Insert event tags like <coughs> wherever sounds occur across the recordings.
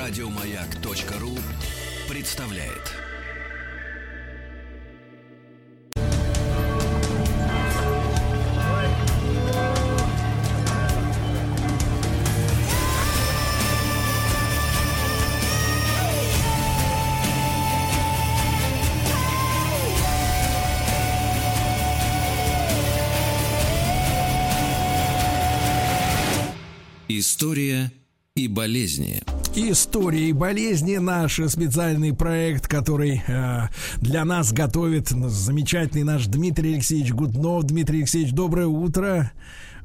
Радиомаяк.ру представляет. История и болезни. История и болезни наш специальный проект, который э, для нас готовит замечательный наш Дмитрий Алексеевич Гуднов. Дмитрий Алексеевич, доброе утро.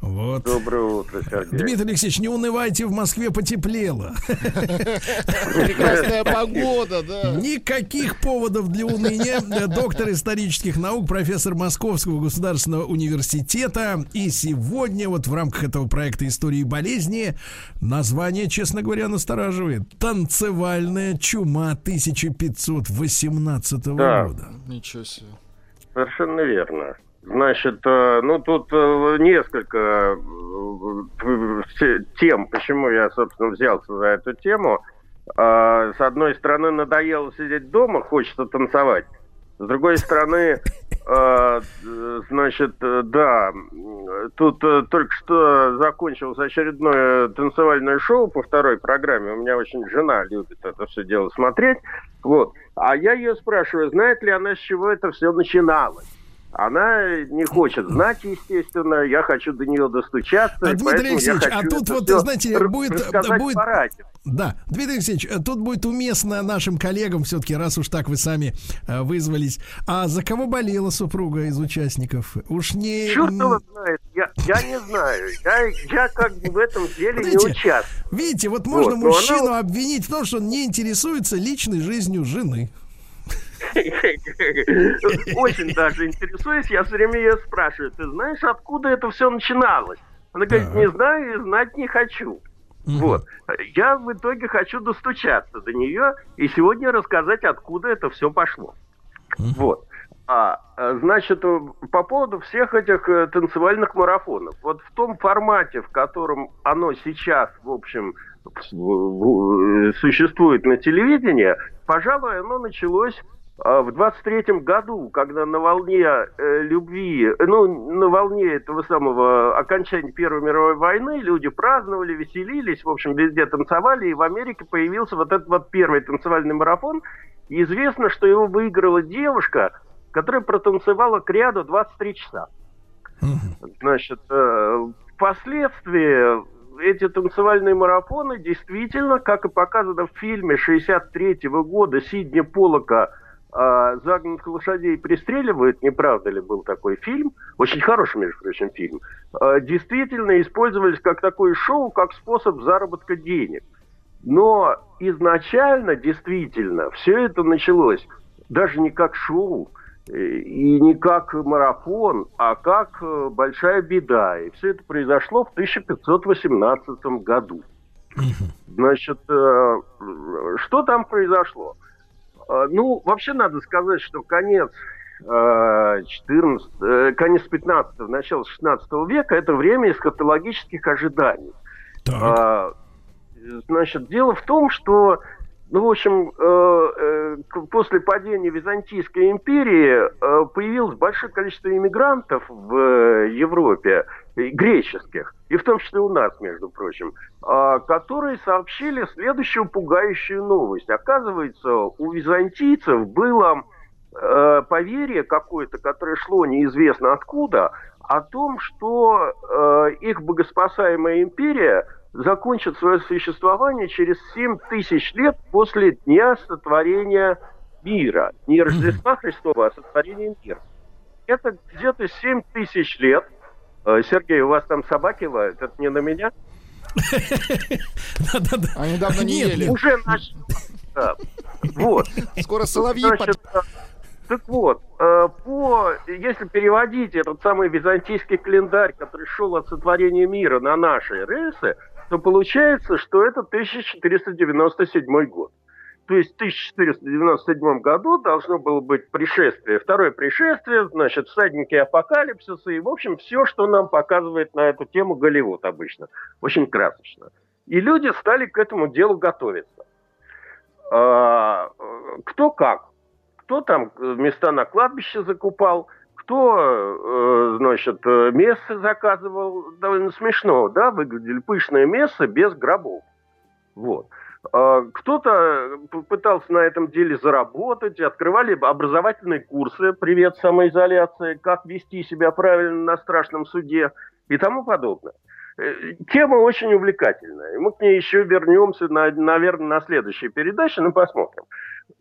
Вот. Доброе утро, Сергей. Дмитрий Алексеевич, не унывайте, в Москве потеплело. Прекрасная погода, да. Никаких поводов для уныния. Доктор исторических наук, профессор Московского государственного университета. И сегодня вот в рамках этого проекта «Истории болезни» название, честно говоря, настораживает. «Танцевальная чума 1518 Да. года». Ничего себе. Совершенно верно. Значит, э, ну тут э, несколько э, те- тем, почему я, собственно, взялся за эту тему. С одной стороны, надоело сидеть дома, хочется танцевать. С другой стороны, значит, да, тут только что закончилось очередное танцевальное шоу по второй программе. У меня очень жена любит это все дело смотреть. Вот. А я ее спрашиваю, знает ли она, с чего это все начиналось. Она не хочет знать, естественно. Я хочу до нее достучаться. А, Дмитрий Алексеевич, а тут вот, знаете, будет- будет-. Да, Дмитрий Алексеевич, тут будет уместно нашим коллегам все-таки, раз уж так вы сами э, вызвались. А за кого болела супруга из участников? Уж не... Черт его знает, я, я не знаю. Я, я как бы в этом деле не Видите? участвую. Видите, вот можно Вот, мужчину она- обвинить в том, что он не интересуется личной жизнью жены. Очень даже интересуюсь. Я все время ее спрашиваю, ты знаешь, откуда это все начиналось? Она говорит, не знаю и знать не хочу. Вот. Я в итоге хочу достучаться до нее и сегодня рассказать, откуда это все пошло. Вот. А, э, значит, э, по поводу всех этих э, танцевальных марафонов. Вот в том формате, в котором оно сейчас, в общем, существует на телевидении, пожалуй, оно началось в 23-м году, когда на волне э, любви, ну, на волне этого самого окончания Первой мировой войны люди праздновали, веселились, в общем, везде танцевали, и в Америке появился вот этот вот первый танцевальный марафон. И известно, что его выиграла девушка, которая протанцевала к ряду 23 часа. Значит, э, впоследствии эти танцевальные марафоны действительно, как и показано в фильме 63 года Сидни Полока э, «Загнанных лошадей пристреливают», не правда ли был такой фильм, очень хороший, между прочим, фильм, э, действительно использовались как такое шоу, как способ заработка денег. Но изначально, действительно, все это началось даже не как шоу, э, и не как марафон, а как э, большая беда. И все это произошло в 1518 году. Значит, э, что там произошло? Э, Ну, вообще надо сказать, что конец э, 14, э, конец 15 начало 16 века это время эсхатологических ожиданий. Так. А, Значит, дело в том, что, ну, в общем, э, э, после падения Византийской империи э, появилось большое количество иммигрантов в Европе, греческих, и в том числе у нас, между прочим, а, которые сообщили следующую пугающую новость. Оказывается, у византийцев было поверье какое-то, которое шло неизвестно откуда, о том, что их богоспасаемая империя закончит свое существование через 7 тысяч лет после дня сотворения мира. Не Рождества <clears throat> Христова, а сотворения мира. Это где-то 7 тысяч лет. Э, Сергей, у вас там собаки лают? Это не на меня? А недавно не ели. Уже начали. Вот. Скоро соловьи э, так вот, э, по, если переводить этот самый византийский календарь, который шел от сотворения мира на наши рельсы, то получается, что это 1497 год. То есть в 1497 году должно было быть пришествие, второе пришествие, значит, всадники апокалипсиса и, в общем, все, что нам показывает на эту тему Голливуд обычно. Очень красочно. И люди стали к этому делу готовиться. А, кто как. Кто там места на кладбище закупал, кто, э, значит, место заказывал. Довольно смешно, да, выглядели пышное место без гробов. Вот. А, кто-то пытался на этом деле заработать, открывали образовательные курсы «Привет, самоизоляция», как вести себя правильно на страшном суде и тому подобное. Э, тема очень увлекательная. Мы к ней еще вернемся, на, наверное, на следующей передаче, но посмотрим.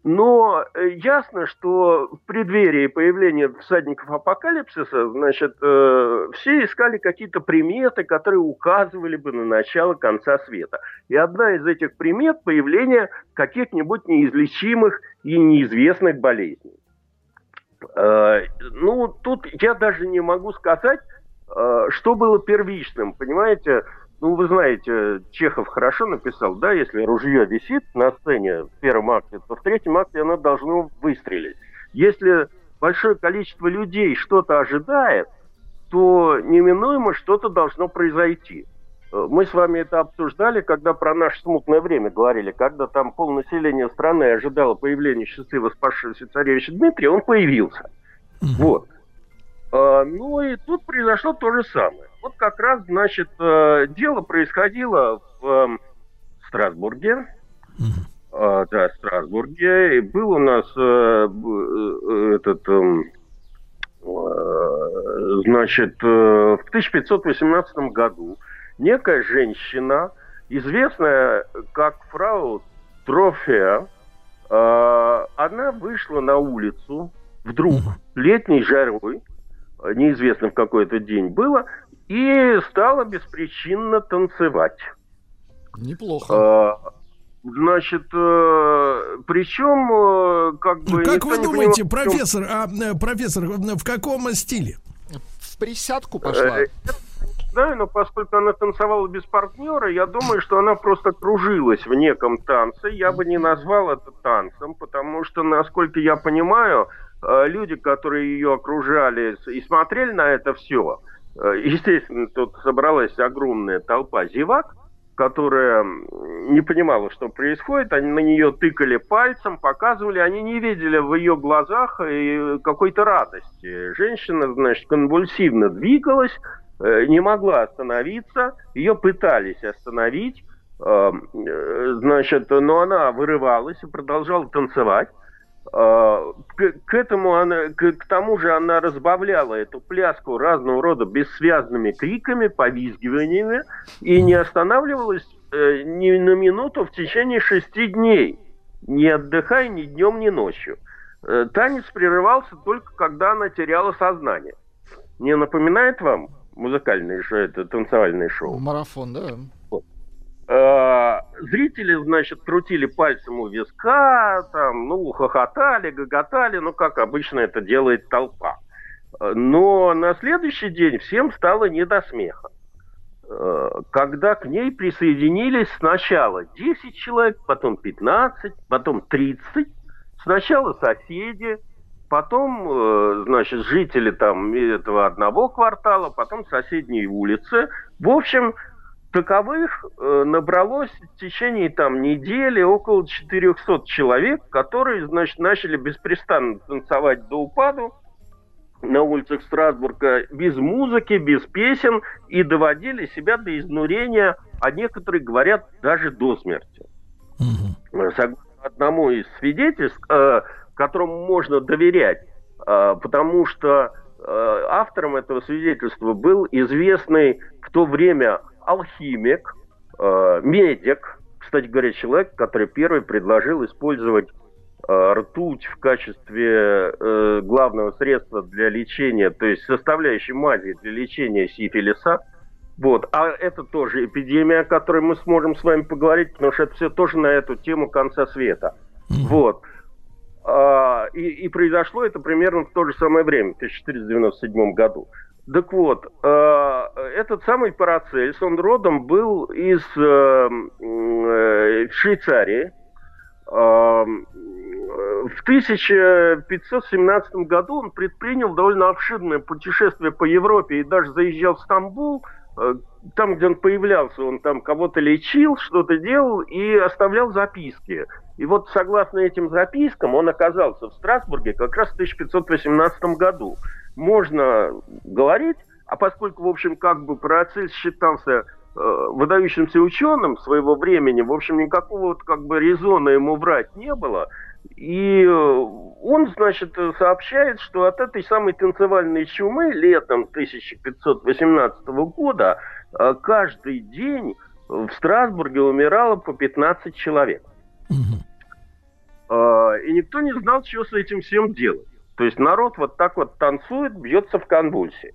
Но э, ясно, что в преддверии появления всадников апокалипсиса, значит, э, все искали какие-то приметы, которые указывали бы на начало конца света. И одна из этих примет – появление каких-нибудь неизлечимых и неизвестных болезней. Э, ну, тут я даже не могу сказать, э, что было первичным, понимаете? Ну, вы знаете, Чехов хорошо написал, да, если ружье висит на сцене в первом акте, то в третьем акте оно должно выстрелить. Если большое количество людей что-то ожидает, то неминуемо что-то должно произойти. Э, мы с вами это обсуждали, когда про наше смутное время говорили, когда там полнаселение страны ожидало появления счастливо спасшегося царевича Дмитрия, он появился. Вот. А, ну и тут произошло то же самое. Вот как раз, значит, э, дело происходило в эм, Страсбурге. А, да, в Страсбурге. И был у нас э, э, этот, эм, значит, в 1518 году некая женщина, известная как фрау Трофея, она вышла на улицу вдруг летней жарой, неизвестно в какой то день было, и стала беспричинно танцевать. Неплохо. А, значит, э, причем, э, как бы... Как вы думаете, понимал, профессор, а, э, профессор, в каком стиле? В присядку пошла. Да, но поскольку она танцевала без партнера, я думаю, что она просто кружилась в неком танце. Я бы не назвал это танцем, потому что, насколько я понимаю, люди, которые ее окружали и смотрели на это все, Э, естественно, тут собралась огромная толпа зевак, которая не понимала, что происходит. Они на нее тыкали пальцем, показывали. Они не видели в ее глазах э, какой-то радости. Женщина, значит, конвульсивно двигалась, э, не могла остановиться. Ее пытались остановить. Значит, но она вырывалась и продолжала танцевать. А, к, к этому она, к, к тому же она разбавляла эту пляску разного рода бессвязными криками, повизгиваниями и не останавливалась э, ни на минуту в течение шести дней, не отдыхая ни днем, ни ночью. Э, танец прерывался только когда она теряла сознание. Не напоминает вам музыкальное шоу, это танцевальное шоу? Марафон, да. Э, зрители, значит, крутили пальцем у виска, там, ну, хохотали, гоготали, ну, как обычно это делает толпа. Но на следующий день всем стало не до смеха. Э, когда к ней присоединились сначала 10 человек, потом 15, потом 30, сначала соседи, потом, э, значит, жители там этого одного квартала, потом соседние улицы. В общем, Таковых э, набралось в течение там недели около 400 человек, которые, значит, начали беспрестанно танцевать до упаду на улицах Страсбурга без музыки, без песен и доводили себя до изнурения, а некоторые говорят даже до смерти. Угу. Согласно одному из свидетельств, э, которому можно доверять, э, потому что э, автором этого свидетельства был известный в то время алхимик, э, медик, кстати говоря, человек, который первый предложил использовать э, ртуть в качестве э, главного средства для лечения, то есть составляющей мази для лечения сифилиса. Вот. А это тоже эпидемия, о которой мы сможем с вами поговорить, потому что это все тоже на эту тему конца света. Mm-hmm. Вот. А, и, и произошло это примерно в то же самое время, в 1497 году. Так вот, э, этот самый Парацельс, он родом был из э, э, Швейцарии. Э, в 1517 году он предпринял довольно обширное путешествие по Европе и даже заезжал в Стамбул, э, там, где он появлялся, он там кого-то лечил, что-то делал и оставлял записки. И вот согласно этим запискам он оказался в Страсбурге как раз в 1518 году. Можно говорить, а поскольку, в общем, как бы Парацельс считался э, выдающимся ученым своего времени, в общем, никакого вот как бы резона ему врать не было. И э, он, значит, сообщает, что от этой самой танцевальной чумы летом 1518 года э, каждый день в Страсбурге умирало по 15 человек. Э, и никто не знал, что с этим всем делать. То есть народ вот так вот танцует, бьется в конвульсии.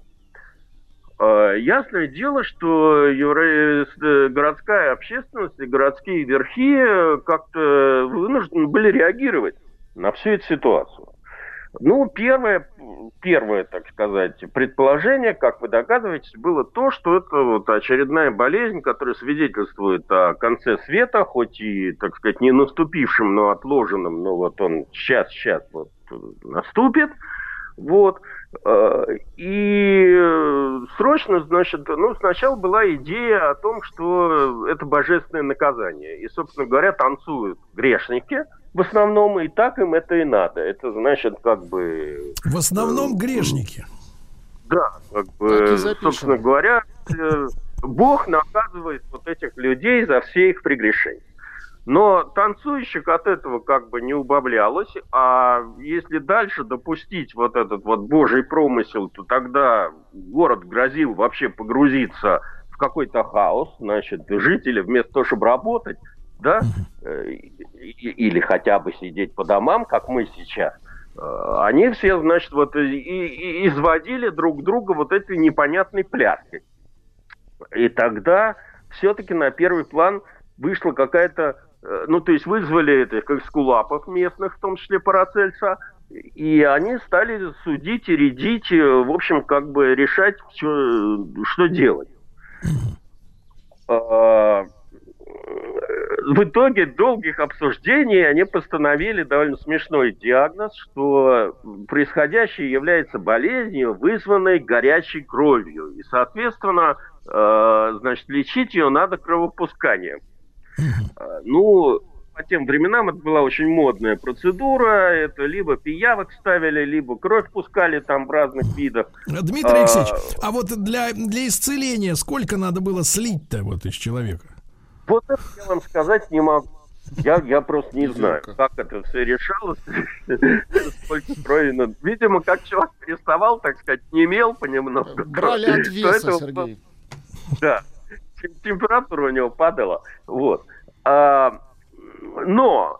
Ясное дело, что евро... городская общественность и городские верхи как-то вынуждены были реагировать на всю эту ситуацию. Ну, первое, первое, так сказать, предположение, как вы догадываетесь, было то, что это вот очередная болезнь, которая свидетельствует о конце света, хоть и, так сказать, не наступившем, но отложенном, но вот он сейчас-сейчас вот наступит. Вот. Э, и срочно, значит, ну, сначала была идея о том, что это божественное наказание. И, собственно говоря, танцуют грешники – в основном и так им это и надо. Это значит, как бы... В основном э, грешники. Да, как бы, собственно говоря, э, Бог наказывает вот этих людей за все их прегрешения. Но танцующих от этого как бы не убавлялось, а если дальше допустить вот этот вот божий промысел, то тогда город грозил вообще погрузиться в какой-то хаос, значит, жители вместо того, чтобы работать, да, э, или хотя бы сидеть по домам, как мы сейчас, э, они все, значит, вот и, и изводили друг друга вот этой непонятной пляской. И тогда все-таки на первый план вышла какая-то, э, ну, то есть вызвали это, как скулапов местных, в том числе Парацельса, и они стали судить и рядить, в общем, как бы решать, что, что делать. В итоге долгих обсуждений они постановили довольно смешной диагноз, что происходящее является болезнью, вызванной горячей кровью. И, соответственно, э, значит, лечить ее надо кровопусканием. Э, ну, по тем временам это была очень модная процедура. Это либо пиявок ставили, либо кровь пускали там в разных видах. Дмитрий Алексеевич, а, а вот для, для исцеления сколько надо было слить-то вот из человека? Вот это я вам сказать не могу. Я, я просто не знаю, как это все решалось, <laughs> сколько крови. Видимо, как человек переставал, так сказать, не имел понемногу. Брали от веса, Сергей. Да, температура у него падала. Вот. А, но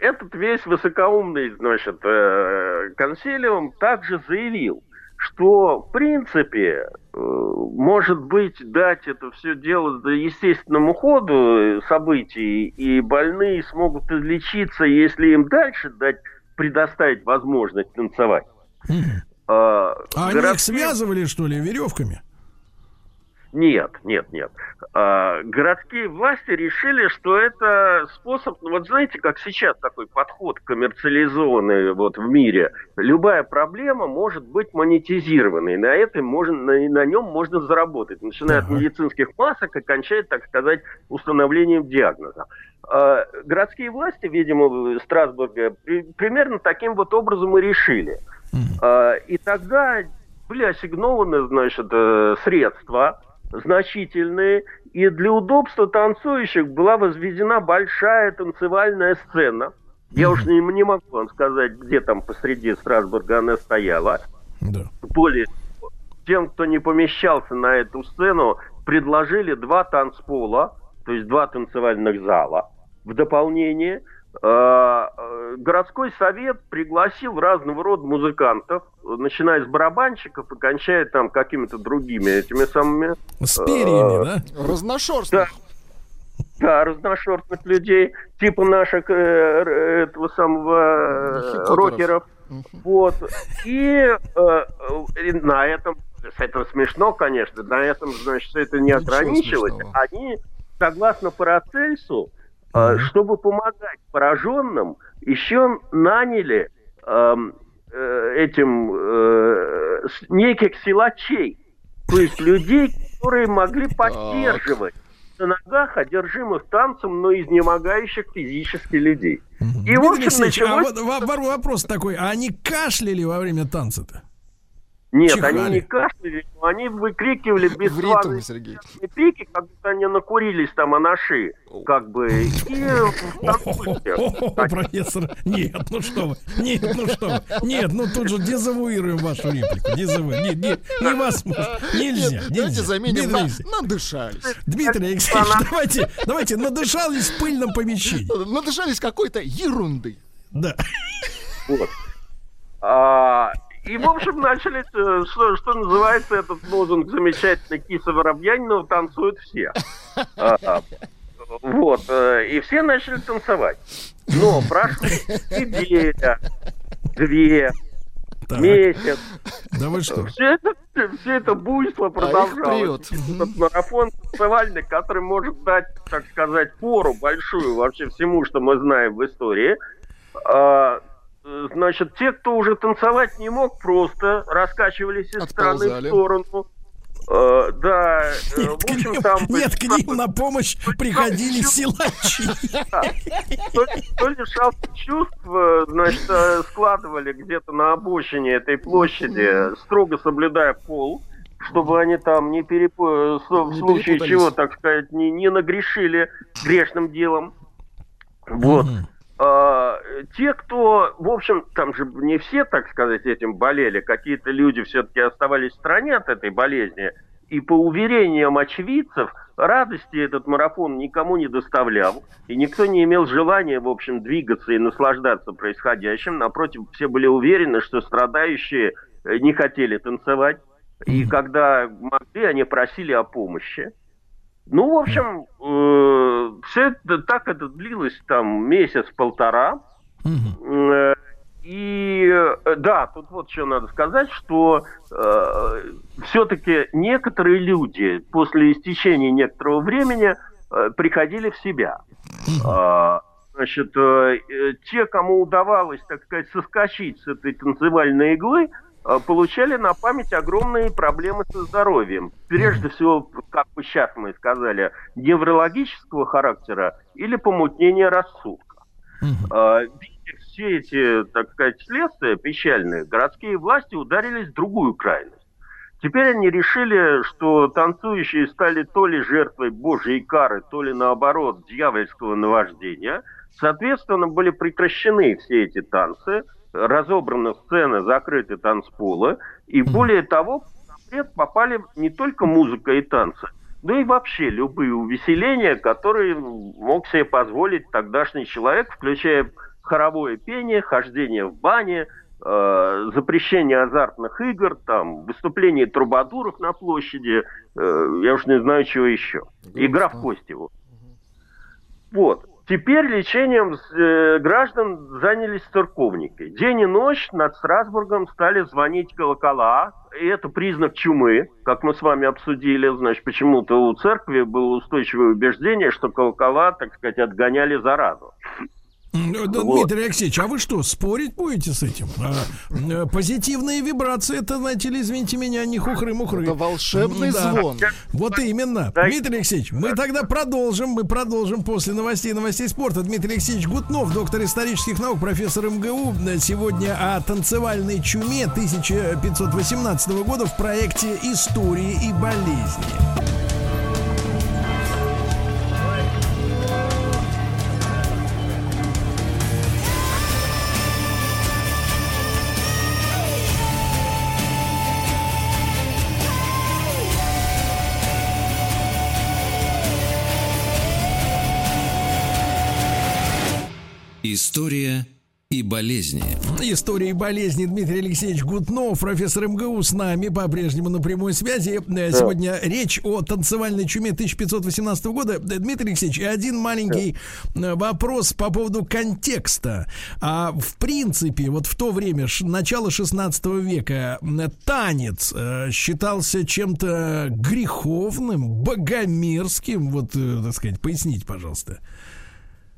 этот весь высокоумный, значит, э, консилиум также заявил, что, в принципе, э, может быть, дать это все дело естественному ходу событий, и больные смогут излечиться, если им дальше дать, предоставить возможность танцевать. А, а городские... они их связывали, что ли, веревками? Нет, нет, нет. А, городские власти решили, что это способ, ну, вот знаете, как сейчас такой подход коммерциализованный вот в мире. Любая проблема может быть монетизированной, на этом можно, на, на нем можно заработать, начиная ага. от медицинских масок и кончая, так сказать, установлением диагноза. А, городские власти, видимо, Страсбурга при, примерно таким вот образом и решили. А, и тогда были ассигнованы, значит, э, средства значительные, и для удобства танцующих была возведена большая танцевальная сцена. Я уж не, не могу вам сказать, где там посреди Страсбурга она стояла. Да. Более тем, кто не помещался на эту сцену, предложили два танцпола, то есть два танцевальных зала в дополнение – городской совет пригласил разного рода музыкантов, начиная с барабанщиков и кончая там какими-то другими этими самыми... С перьями, э, да? Разношерстных. Да, да, разношерстных людей, типа наших э, этого самого э, рокеров. Вот. И э, на этом, это смешно, конечно, на этом, значит, это не ограничилось. Они, согласно Парацельсу, Mm-hmm. Чтобы помогать пораженным, еще наняли э, э, этим э, неких силачей. То есть людей, которые могли поддерживать на ногах одержимых танцем, но изнемогающих физически людей. И, в общем, началось... А вот вопрос такой, а они кашляли во время танца-то? Нет, Чихали. они не кашляли, они выкрикивали <laughs> бесславные крики, как будто они накурились там анаши, как бы. И профессор, нет, ну что вы, нет, ну что вы, нет, ну тут же дезавуируем вашу реплику, дезавуируем, не, не, невозможно, нельзя, нельзя. Давайте заменим на, надышались. Дмитрий Алексеевич, давайте, давайте, надышались в пыльном помещении. Надышались какой-то ерунды. Да. Вот. А, и, в общем, начали, э, что, что называется, этот лозунг замечательный Киса Воробьянинова «Танцуют все». А, а, вот. Э, и все начали танцевать. Но прошло неделя, две, так. месяц. Да вы что? Все это, все это буйство а продолжалось. А Этот марафон танцевальный, который может дать, так сказать, пору большую вообще всему, что мы знаем в истории. Значит, те, кто уже танцевать не мог, просто раскачивались из стороны в сторону. Uh, да, э, нет, в общем, к ним, там... Нет, к ним на помощь приходили силачи. То ли шалки чувств, значит, э, складывали где-то на обочине этой площади, строго соблюдая пол, чтобы они там не перепо... в случае чего, так сказать, не, не нагрешили грешным делом. Вот. А, те, кто, в общем, там же не все, так сказать, этим болели, какие-то люди все-таки оставались в стороне от этой болезни, и по уверениям очевидцев, радости этот марафон никому не доставлял, и никто не имел желания, в общем, двигаться и наслаждаться происходящим. Напротив, все были уверены, что страдающие э, не хотели танцевать, и когда могли, они просили о помощи. Ну, в общем, э, все это так это длилось там месяц-полтора. Э, и э, да, тут вот что надо сказать, что э, все-таки некоторые люди после истечения некоторого времени э, приходили в себя. Э, значит, э, те, кому удавалось, так сказать, соскочить с этой танцевальной иглы, Э, получали на память огромные проблемы со здоровьем. Прежде всего, как бы сейчас мы сказали, неврологического характера или помутнение рассудка. Э, видя все эти, так сказать, следствия печальные, городские власти ударились в другую крайность. Теперь они решили, что танцующие стали то ли жертвой божьей кары, то ли наоборот дьявольского наваждения. Соответственно, были прекращены все эти танцы – разобраны сцены, закрыты танцполы, и более того, в запрет попали не только музыка и танцы, но и вообще любые увеселения, которые мог себе позволить тогдашний человек, включая хоровое пение, хождение в бане, э, запрещение азартных игр, там, выступление трубадуров на площади, э, я уж не знаю, чего еще. Игра в кости. Вот. Теперь лечением э, граждан занялись церковники. День и ночь над Страсбургом стали звонить колокола. И это признак чумы, как мы с вами обсудили. Значит, почему-то у церкви было устойчивое убеждение, что колокола, так сказать, отгоняли заразу. Да, вот. Дмитрий Алексеевич, а вы что, спорить будете с этим? А, э, позитивные вибрации, это, знаете ли, извините меня, не хухры-мухры. Это волшебный да. звон. Вот именно. Да. Дмитрий Алексеевич, мы тогда продолжим, мы продолжим после новостей, новостей спорта. Дмитрий Алексеевич Гутнов, доктор исторических наук, профессор МГУ, сегодня о танцевальной чуме 1518 года в проекте «Истории и болезни». История и болезни. История и болезни Дмитрий Алексеевич Гутнов, профессор МГУ с нами по-прежнему на прямой связи. Да. Сегодня речь о танцевальной чуме 1518 года. Дмитрий Алексеевич, один маленький да. вопрос по поводу контекста. А в принципе, вот в то время, начало 16 века, танец э, считался чем-то греховным, богомерзким. Вот, э, так сказать, поясните, пожалуйста.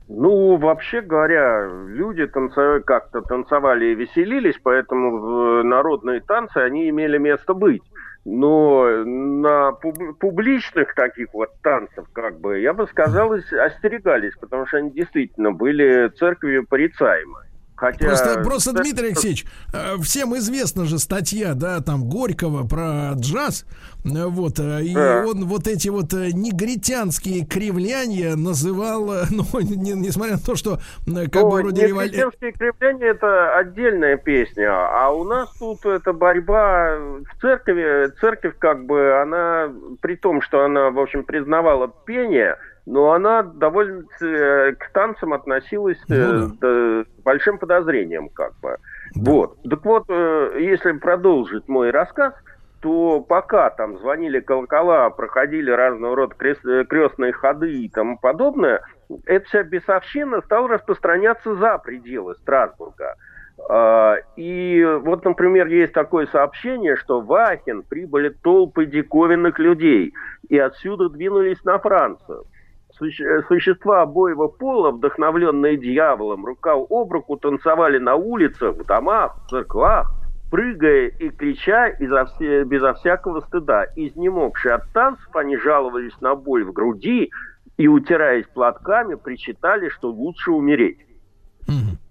Ну, вообще говоря, люди танцевали, как-то танцевали и веселились, поэтому народные танцы они имели место быть. но на публичных таких вот танцев, как бы, я бы сказал, остерегались, потому что они действительно были церковью порицаемы. Хотя... Просто, просто Дмитрий Алексеевич, э, всем известна же статья, да, там Горького про джаз, э, вот, э, и да. он вот эти вот негритянские кривляния называл, <laughs> ну, не, несмотря на то, что как ну, бы вроде. Негритянские кривляния это отдельная песня, а у нас тут это борьба в церкви, церковь как бы, она, при том, что она, в общем, признавала пение, но она довольно э, к танцам относилась ну, да. с большим подозрением, как бы. Да. Вот. Так вот, э, если продолжить мой рассказ, то пока там звонили колокола, проходили разного рода крест, крестные ходы и тому подобное, эта вся бесовщина стала распространяться за пределы Страсбурга. А, и вот, например, есть такое сообщение, что в Ахен прибыли толпы диковинных людей и отсюда двинулись на Францию существа обоего пола, вдохновленные дьяволом, рука об руку танцевали на улицах, в домах, в церквах, прыгая и крича изо безо всякого стыда. Изнемогшие от танцев, они жаловались на боль в груди и, утираясь платками, причитали, что лучше умереть.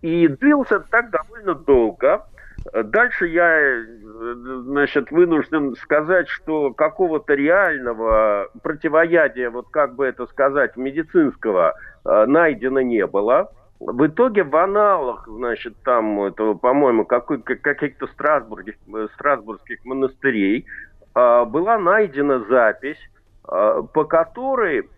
И длился так довольно долго, Дальше я, значит, вынужден сказать, что какого-то реального противоядия, вот как бы это сказать, медицинского э, найдено не было. В итоге в аналах, значит, там, этого, по-моему, каких-то страсбургских, страсбургских монастырей э, была найдена запись, э, по которой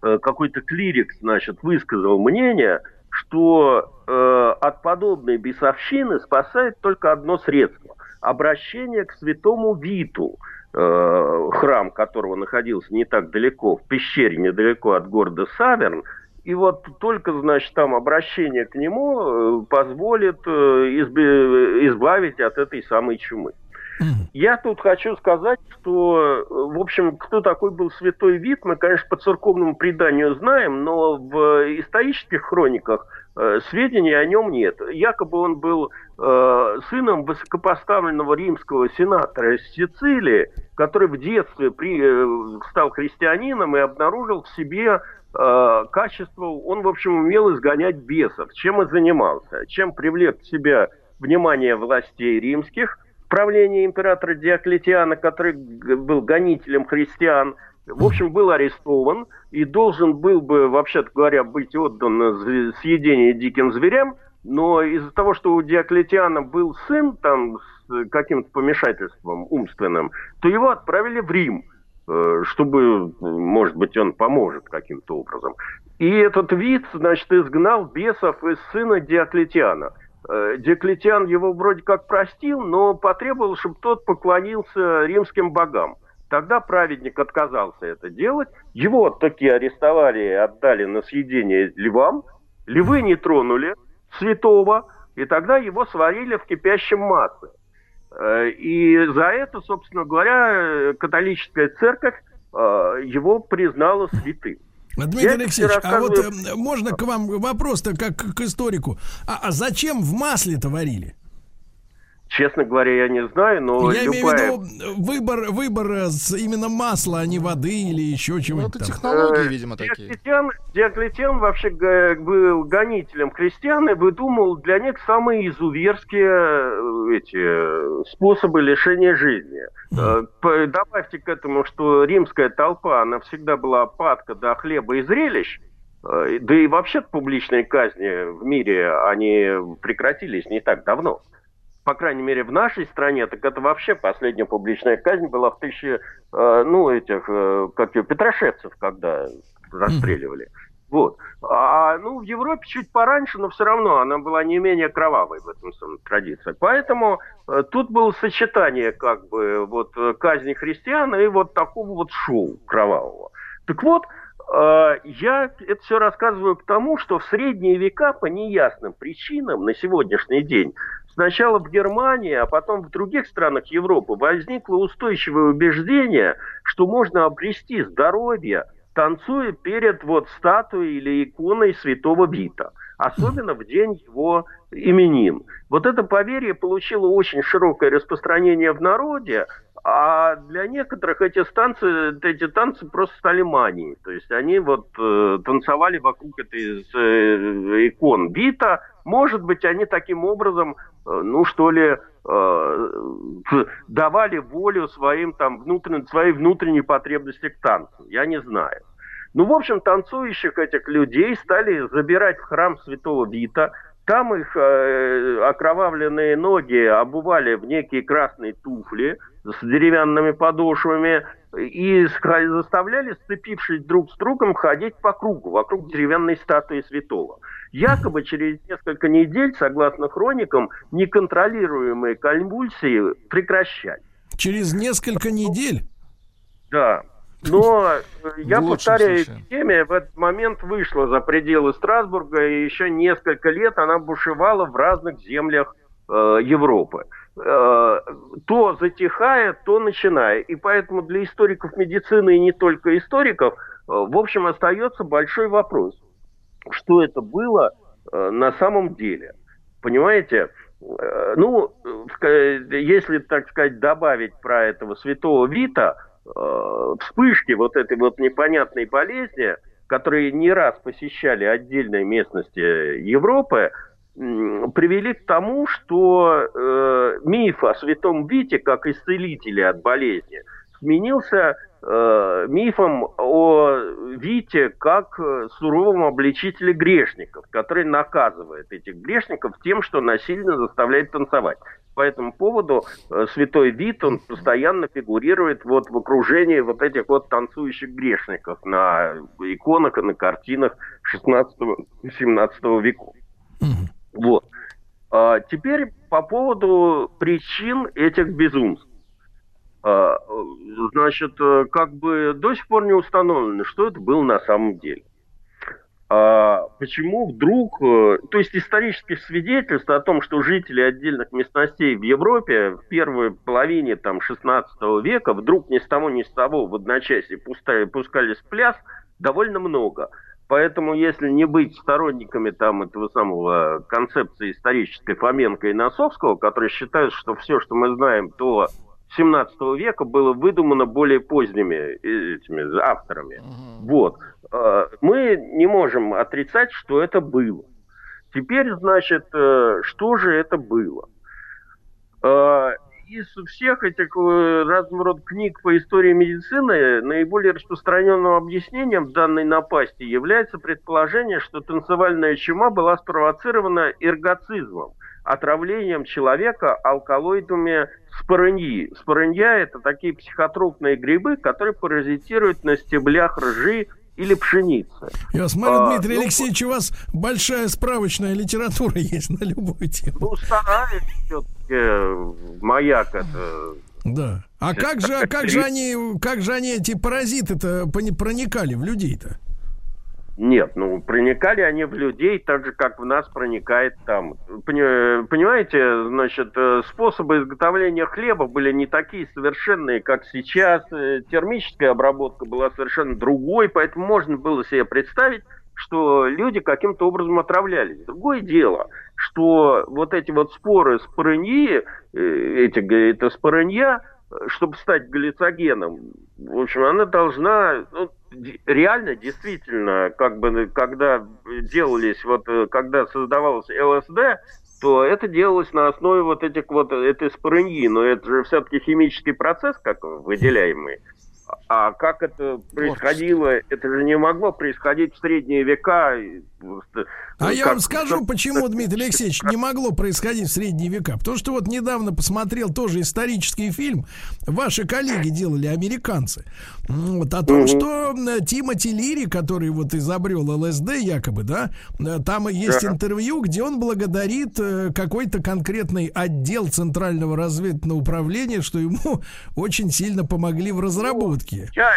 какой-то клирик, значит, высказал мнение – что э, от подобной бесовщины спасает только одно средство – обращение к святому Виту, э, храм которого находился не так далеко, в пещере недалеко от города Саверн, и вот только, значит, там обращение к нему э, позволит э, избавить от этой самой чумы. Я тут хочу сказать, что, в общем, кто такой был святой вид, мы, конечно, по церковному преданию знаем, но в исторических хрониках э, сведений о нем нет. Якобы он был э, сыном высокопоставленного римского сенатора из Сицилии, который в детстве при, э, стал христианином и обнаружил в себе э, качество, он, в общем, умел изгонять бесов. Чем и занимался? Чем привлек к себе внимание властей римских – правления императора Диоклетиана, который был гонителем христиан, в общем, был арестован и должен был бы, вообще говоря, быть отдан съедение диким зверям, но из-за того, что у Диоклетиана был сын там с каким-то помешательством умственным, то его отправили в Рим, э, чтобы, может быть, он поможет каким-то образом. И этот вид, значит, изгнал бесов из сына Диоклетиана – Диоклетиан его вроде как простил, но потребовал, чтобы тот поклонился римским богам. Тогда праведник отказался это делать. Его таки арестовали и отдали на съедение львам. Львы не тронули святого, и тогда его сварили в кипящем масле. Э, и за это, собственно говоря, католическая церковь э, его признала святым. Дмитрий Я Алексеевич, а вот э, можно к вам вопрос-то как к историку. А, а зачем в масле-то варили? Честно говоря, я не знаю, но Я любая... имею в виду выбор, выбор э, именно масла, а не воды или еще чего-нибудь ну, это технологии, видимо, такие. Диоклетиан, Диоклетиан вообще был гонителем христиан и выдумал для них самые изуверские э, эти способы лишения жизни. Mm. Добавьте к этому, что римская толпа, она всегда была падка до хлеба и зрелищ, да и вообще публичные казни в мире, они прекратились не так давно по крайней мере, в нашей стране, так это вообще последняя публичная казнь была в тысяче, э, ну, этих, э, как ее, Петрошевцев, когда расстреливали. Вот. А, ну, в Европе чуть пораньше, но все равно она была не менее кровавой в этом самом традиции. Поэтому э, тут было сочетание, как бы, вот, казни христиан и вот такого вот шоу кровавого. Так вот, э, я это все рассказываю к тому, что в средние века по неясным причинам на сегодняшний день сначала в Германии, а потом в других странах Европы возникло устойчивое убеждение, что можно обрести здоровье, танцуя перед вот статуей или иконой святого Вита, особенно в день его именин. Вот это поверье получило очень широкое распространение в народе, а для некоторых эти станции, эти танцы просто стали манией. То есть они вот э, танцевали вокруг этой э, икон бита. Может быть, они таким образом, э, ну что ли, э, давали волю своим там внутренним, своей внутренней потребности к танцу. Я не знаю. Ну, в общем, танцующих этих людей стали забирать в храм святого Вита. Там их э, окровавленные ноги обували в некие красные туфли с деревянными подошвами и заставляли, сцепившись друг с другом, ходить по кругу, вокруг деревянной статуи святого. Якобы через несколько недель, согласно хроникам, неконтролируемые конвульсии прекращались. Через несколько недель? Да. Но <laughs> я повторяю, эпидемия в этот момент вышла за пределы Страсбурга, и еще несколько лет она бушевала в разных землях э, Европы. Э, то затихая, то начиная. И поэтому для историков медицины и не только историков, э, в общем, остается большой вопрос. Что это было э, на самом деле? Понимаете? Э, ну, если, так сказать, добавить про этого святого Вита, Э, вспышки вот этой вот непонятной болезни, которые не раз посещали отдельные местности Европы, привели к тому, что э, миф о святом Вите как исцелителе от болезни сменился э, мифом о Вите как суровом обличителе грешников, который наказывает этих грешников тем, что насильно заставляет танцевать по этому поводу э, святой вид, он постоянно фигурирует вот в окружении вот этих вот танцующих грешников на иконах и на картинах 16-17 веков. Вот. А теперь по поводу причин этих безумств. А, значит, э, как бы до сих пор не установлено, что это было на самом деле а почему вдруг, э, то есть исторических свидетельств о том, что жители отдельных местностей в Европе в первой половине там, 16 века вдруг ни с того ни с того в одночасье пускали, пускались в пляс, довольно много. Поэтому, если не быть сторонниками там этого самого концепции исторической Фоменко и Носовского, которые считают, что все, что мы знаем, то 17 века было выдумано более поздними этими авторами. Угу. Вот. А, мы не можем отрицать, что это было. Теперь, значит, э, что же это было? А, из всех этих э, разного рода книг по истории медицины наиболее распространенным объяснением данной напасти является предположение, что танцевальная чума была спровоцирована эргоцизмом – отравлением человека алкалоидами спорыньи. Спорынья – это такие психотропные грибы, которые паразитируют на стеблях ржи или пшеницы. Я смотрю, а, Дмитрий ну, Алексеевич, у вас большая справочная литература <laughs> есть на любую тему. Ну, стараюсь все-таки, маяк это... Да. А как же, а как же они, как же они, эти паразиты-то проникали в людей-то? Нет, ну проникали они в людей так же, как в нас проникает там. Понимаете, значит, э, способы изготовления хлеба были не такие совершенные, как сейчас. Э, термическая обработка была совершенно другой, поэтому можно было себе представить, что люди каким-то образом отравлялись. Другое дело, что вот эти вот споры спорыньи, э, эти, это спорынья, чтобы стать галлюцогеном, в общем, она должна, ну, реально, действительно, как бы, когда делались, вот, э, когда создавался ЛСД, то это делалось на основе вот этих вот, этой спорыньи, но это же все-таки химический процесс, как выделяемый. А как это происходило, это же не могло происходить в средние века. А я вам скажу, почему, Дмитрий Алексеевич, не могло происходить в средние века. Потому что вот недавно посмотрел тоже исторический фильм. Ваши коллеги делали, американцы. Вот, о том, что Тимоти Лири, который вот изобрел ЛСД якобы, да, э, там есть интервью, где он благодарит э, какой-то конкретный отдел Центрального разведывательного управления, что ему <laughs> очень сильно помогли в разработке. Я,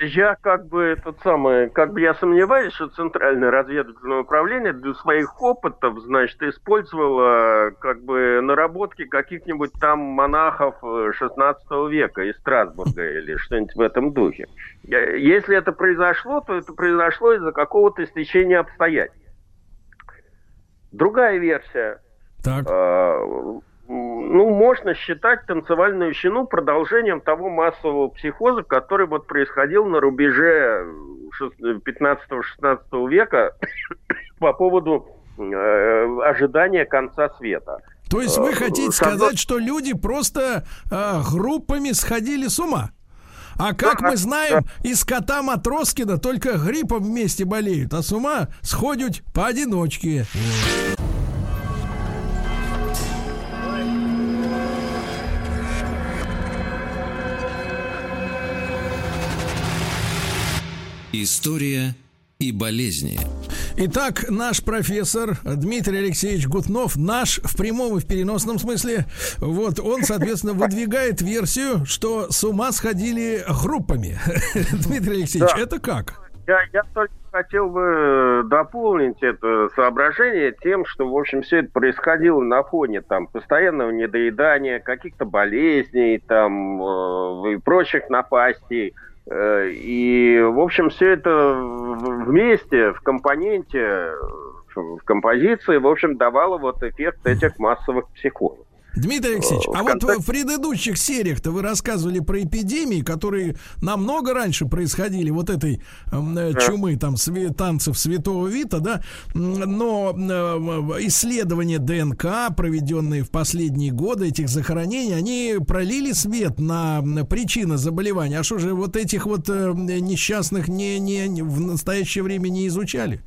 я как бы этот самый, как бы я сомневаюсь, что Центральное разведывательное управление для своих опытов, значит, использовало как бы наработки каких-нибудь там монахов 16 э, века из Страсбурга или что-нибудь в этом духе. Если это произошло, то это произошло из-за какого-то стечения обстоятельств. Другая версия. Так. Э, ну, можно считать танцевальную щену продолжением того массового психоза, который вот происходил на рубеже 15-16 века <coughs> по поводу э, ожидания конца света. То есть вы э, хотите сказать, что люди просто э, группами сходили с ума? А как мы знаем, из кота Матроскина только гриппом вместе болеют, а с ума сходят поодиночке. История и болезни. Итак, наш профессор Дмитрий Алексеевич Гутнов, наш в прямом и в переносном смысле, вот он, соответственно, выдвигает версию, что с ума сходили группами. <laughs> Дмитрий Алексеевич, да. это как? Я, я только хотел бы дополнить это соображение тем, что, в общем, все это происходило на фоне там постоянного недоедания, каких-то болезней там э, и прочих напастей. Э, и, в общем, все это вместе, в компоненте, в композиции, в общем, давало вот эффект этих массовых психозов. Дмитрий Алексеевич, а вот в предыдущих сериях-то вы рассказывали про эпидемии, которые намного раньше происходили, вот этой э, чумы, там, све- танцев святого Вита, да, но э, исследования ДНК, проведенные в последние годы этих захоронений, они пролили свет на причины заболевания. А что же вот этих вот э, несчастных не, не, в настоящее время не изучали?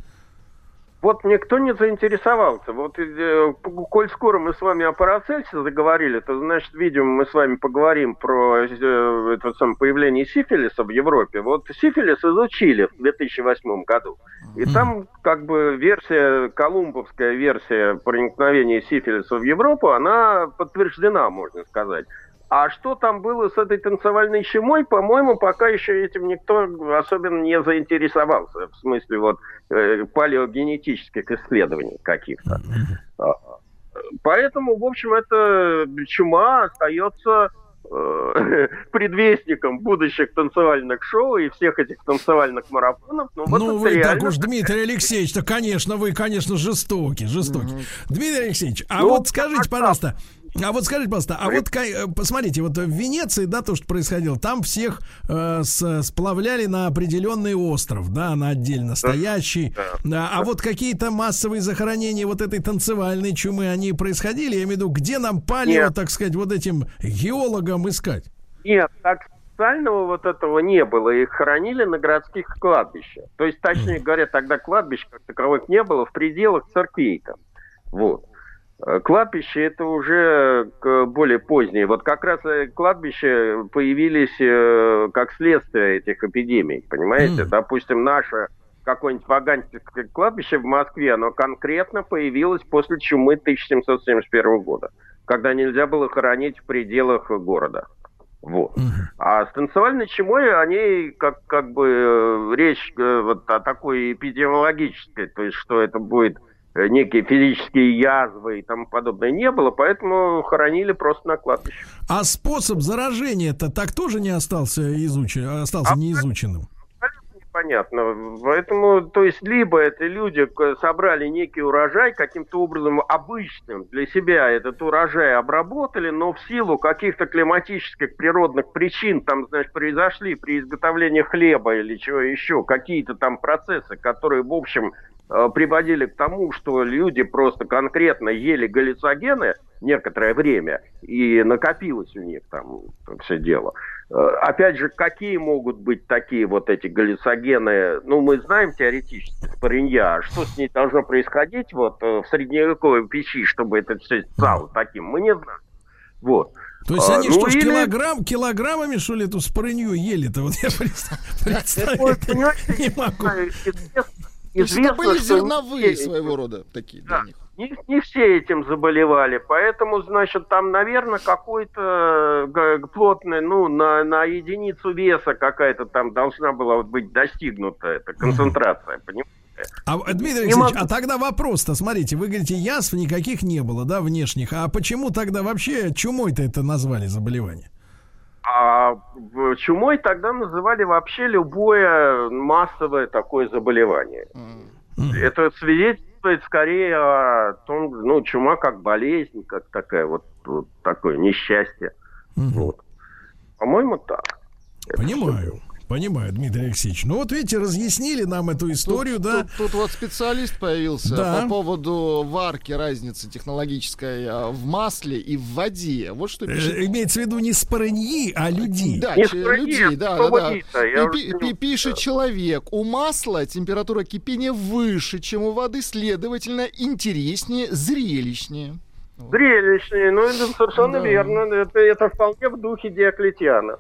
Вот никто не заинтересовался. Вот, э, коль скоро мы с вами о Парацельсе заговорили, то, значит, видимо, мы с вами поговорим про э, это самое появление сифилиса в Европе. Вот сифилис изучили в 2008 году. И там, как бы, версия, колумбовская версия проникновения сифилиса в Европу, она подтверждена, можно сказать. А что там было с этой танцевальной щемой, по-моему, пока еще этим никто особенно не заинтересовался. В смысле вот э, палеогенетических исследований каких-то. А, поэтому, в общем, эта чума остается э, <laughs> предвестником будущих танцевальных шоу и всех этих танцевальных марафонов. Ну, вот ну вы реально... так уж, Дмитрий Алексеевич, то, конечно, вы, конечно, жестоки, жестоки. Mm-hmm. Дмитрий Алексеевич, а ну, вот скажите, пожалуйста, а вот скажите, пожалуйста, а вот э, посмотрите, вот в Венеции, да, то, что происходило, там всех э, с, сплавляли на определенный остров, да, на отдельно стоящий. Да. А, а вот какие-то массовые захоронения вот этой танцевальной чумы, они происходили? Я имею в виду, где нам палево, Нет. так сказать, вот этим геологам искать? Нет, так специального вот этого не было. Их хоронили на городских кладбищах. То есть, точнее говоря, тогда кладбищ как таковых не было в пределах церквей там. Вот. Э, кладбище это уже более позднее. Вот как раз э, кладбища появились э, как следствие этих эпидемий, понимаете? Mm. Допустим, наше какое-нибудь Ваганское кладбище в Москве, оно конкретно появилось после чумы 1771 года, когда нельзя было хоронить в пределах города. Вот. Mm-hmm. А с танцевальной чумой они как, как бы речь вот о такой эпидемиологической, то есть что это будет некие физические язвы и тому подобное не было, поэтому хоронили просто на кладбище. А способ заражения-то так тоже не остался изучен, остался а неизученным? Понятно. Поэтому, то есть, либо это люди собрали некий урожай, каким-то образом обычным для себя этот урожай обработали, но в силу каких-то климатических природных причин, там, значит, произошли при изготовлении хлеба или чего еще, какие-то там процессы, которые, в общем, Э, приводили к тому, что люди просто конкретно ели галлюцогены некоторое время, и накопилось у них там все дело. Э, опять же, какие могут быть такие вот эти галлюцогены? Ну, мы знаем теоретически споринья, а что с ней должно происходить вот э, в средневековой печи, чтобы это все стало таким, мы не знаем. Вот. То есть они а, что ну, ж, или... килограмм, килограммами, что ли, эту спорынью ели-то? Вот я представить не могу. Известно, это были зерновые что своего рода такие да, для них. Не, не все этим заболевали, поэтому, значит, там, наверное, какой-то плотный, ну, на, на единицу веса какая-то там должна была быть достигнута эта концентрация, понимаете? А, Дмитрий Алексеевич, а тогда вопрос-то, смотрите, вы говорите, язв никаких не было, да, внешних, а почему тогда вообще чумой-то это назвали заболевание? А чумой тогда называли вообще любое массовое такое заболевание. Mm. Это свидетельствует скорее о том, ну, чума как болезнь, как такая вот вот такое несчастье. Угу. Вот. По-моему, так. Понимаю. Понимаю, Дмитрий Алексеевич. Ну вот видите, разъяснили нам эту историю, тут, да. Тут, тут вот специалист появился да. по поводу варки, разницы технологической а, в масле и в воде. Вот что пишет. Э, имеется в виду не спорыньи, а людей. Да, ч- людей, да, да, да. И, пи- пишет человек, у масла температура кипения выше, чем у воды, следовательно, интереснее, зрелищнее. Зрелищнее, ну это совершенно да. верно. Это, это вполне в духе Диоклетиана.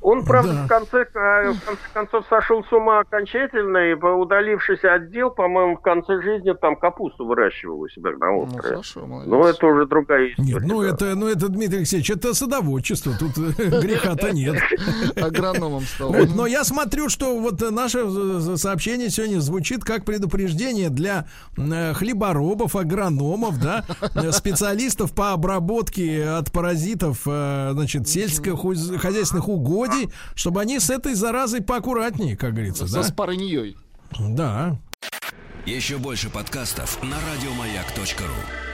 Он, правда, да. в, конце, в конце концов сошел с ума окончательно, и удалившись отдел, по-моему, в конце жизни там капусту выращивал у себя на ну, острове. Ну, хорошо, молодец. Но это уже другая история. Нет, ну, это, ну это, Дмитрий Алексеевич, это садоводчество, тут <laughs> греха-то нет. <laughs> Агрономом стал. Но я смотрю, что вот наше сообщение сегодня звучит как предупреждение для э, хлеборобов, агрономов, да, специалистов по обработке от паразитов, э, значит, сельскохозяйственных угодий, людей, чтобы они с этой заразой поаккуратнее, как говорится. Со да? спарыньей. Да. Еще больше подкастов на радиомаяк.ру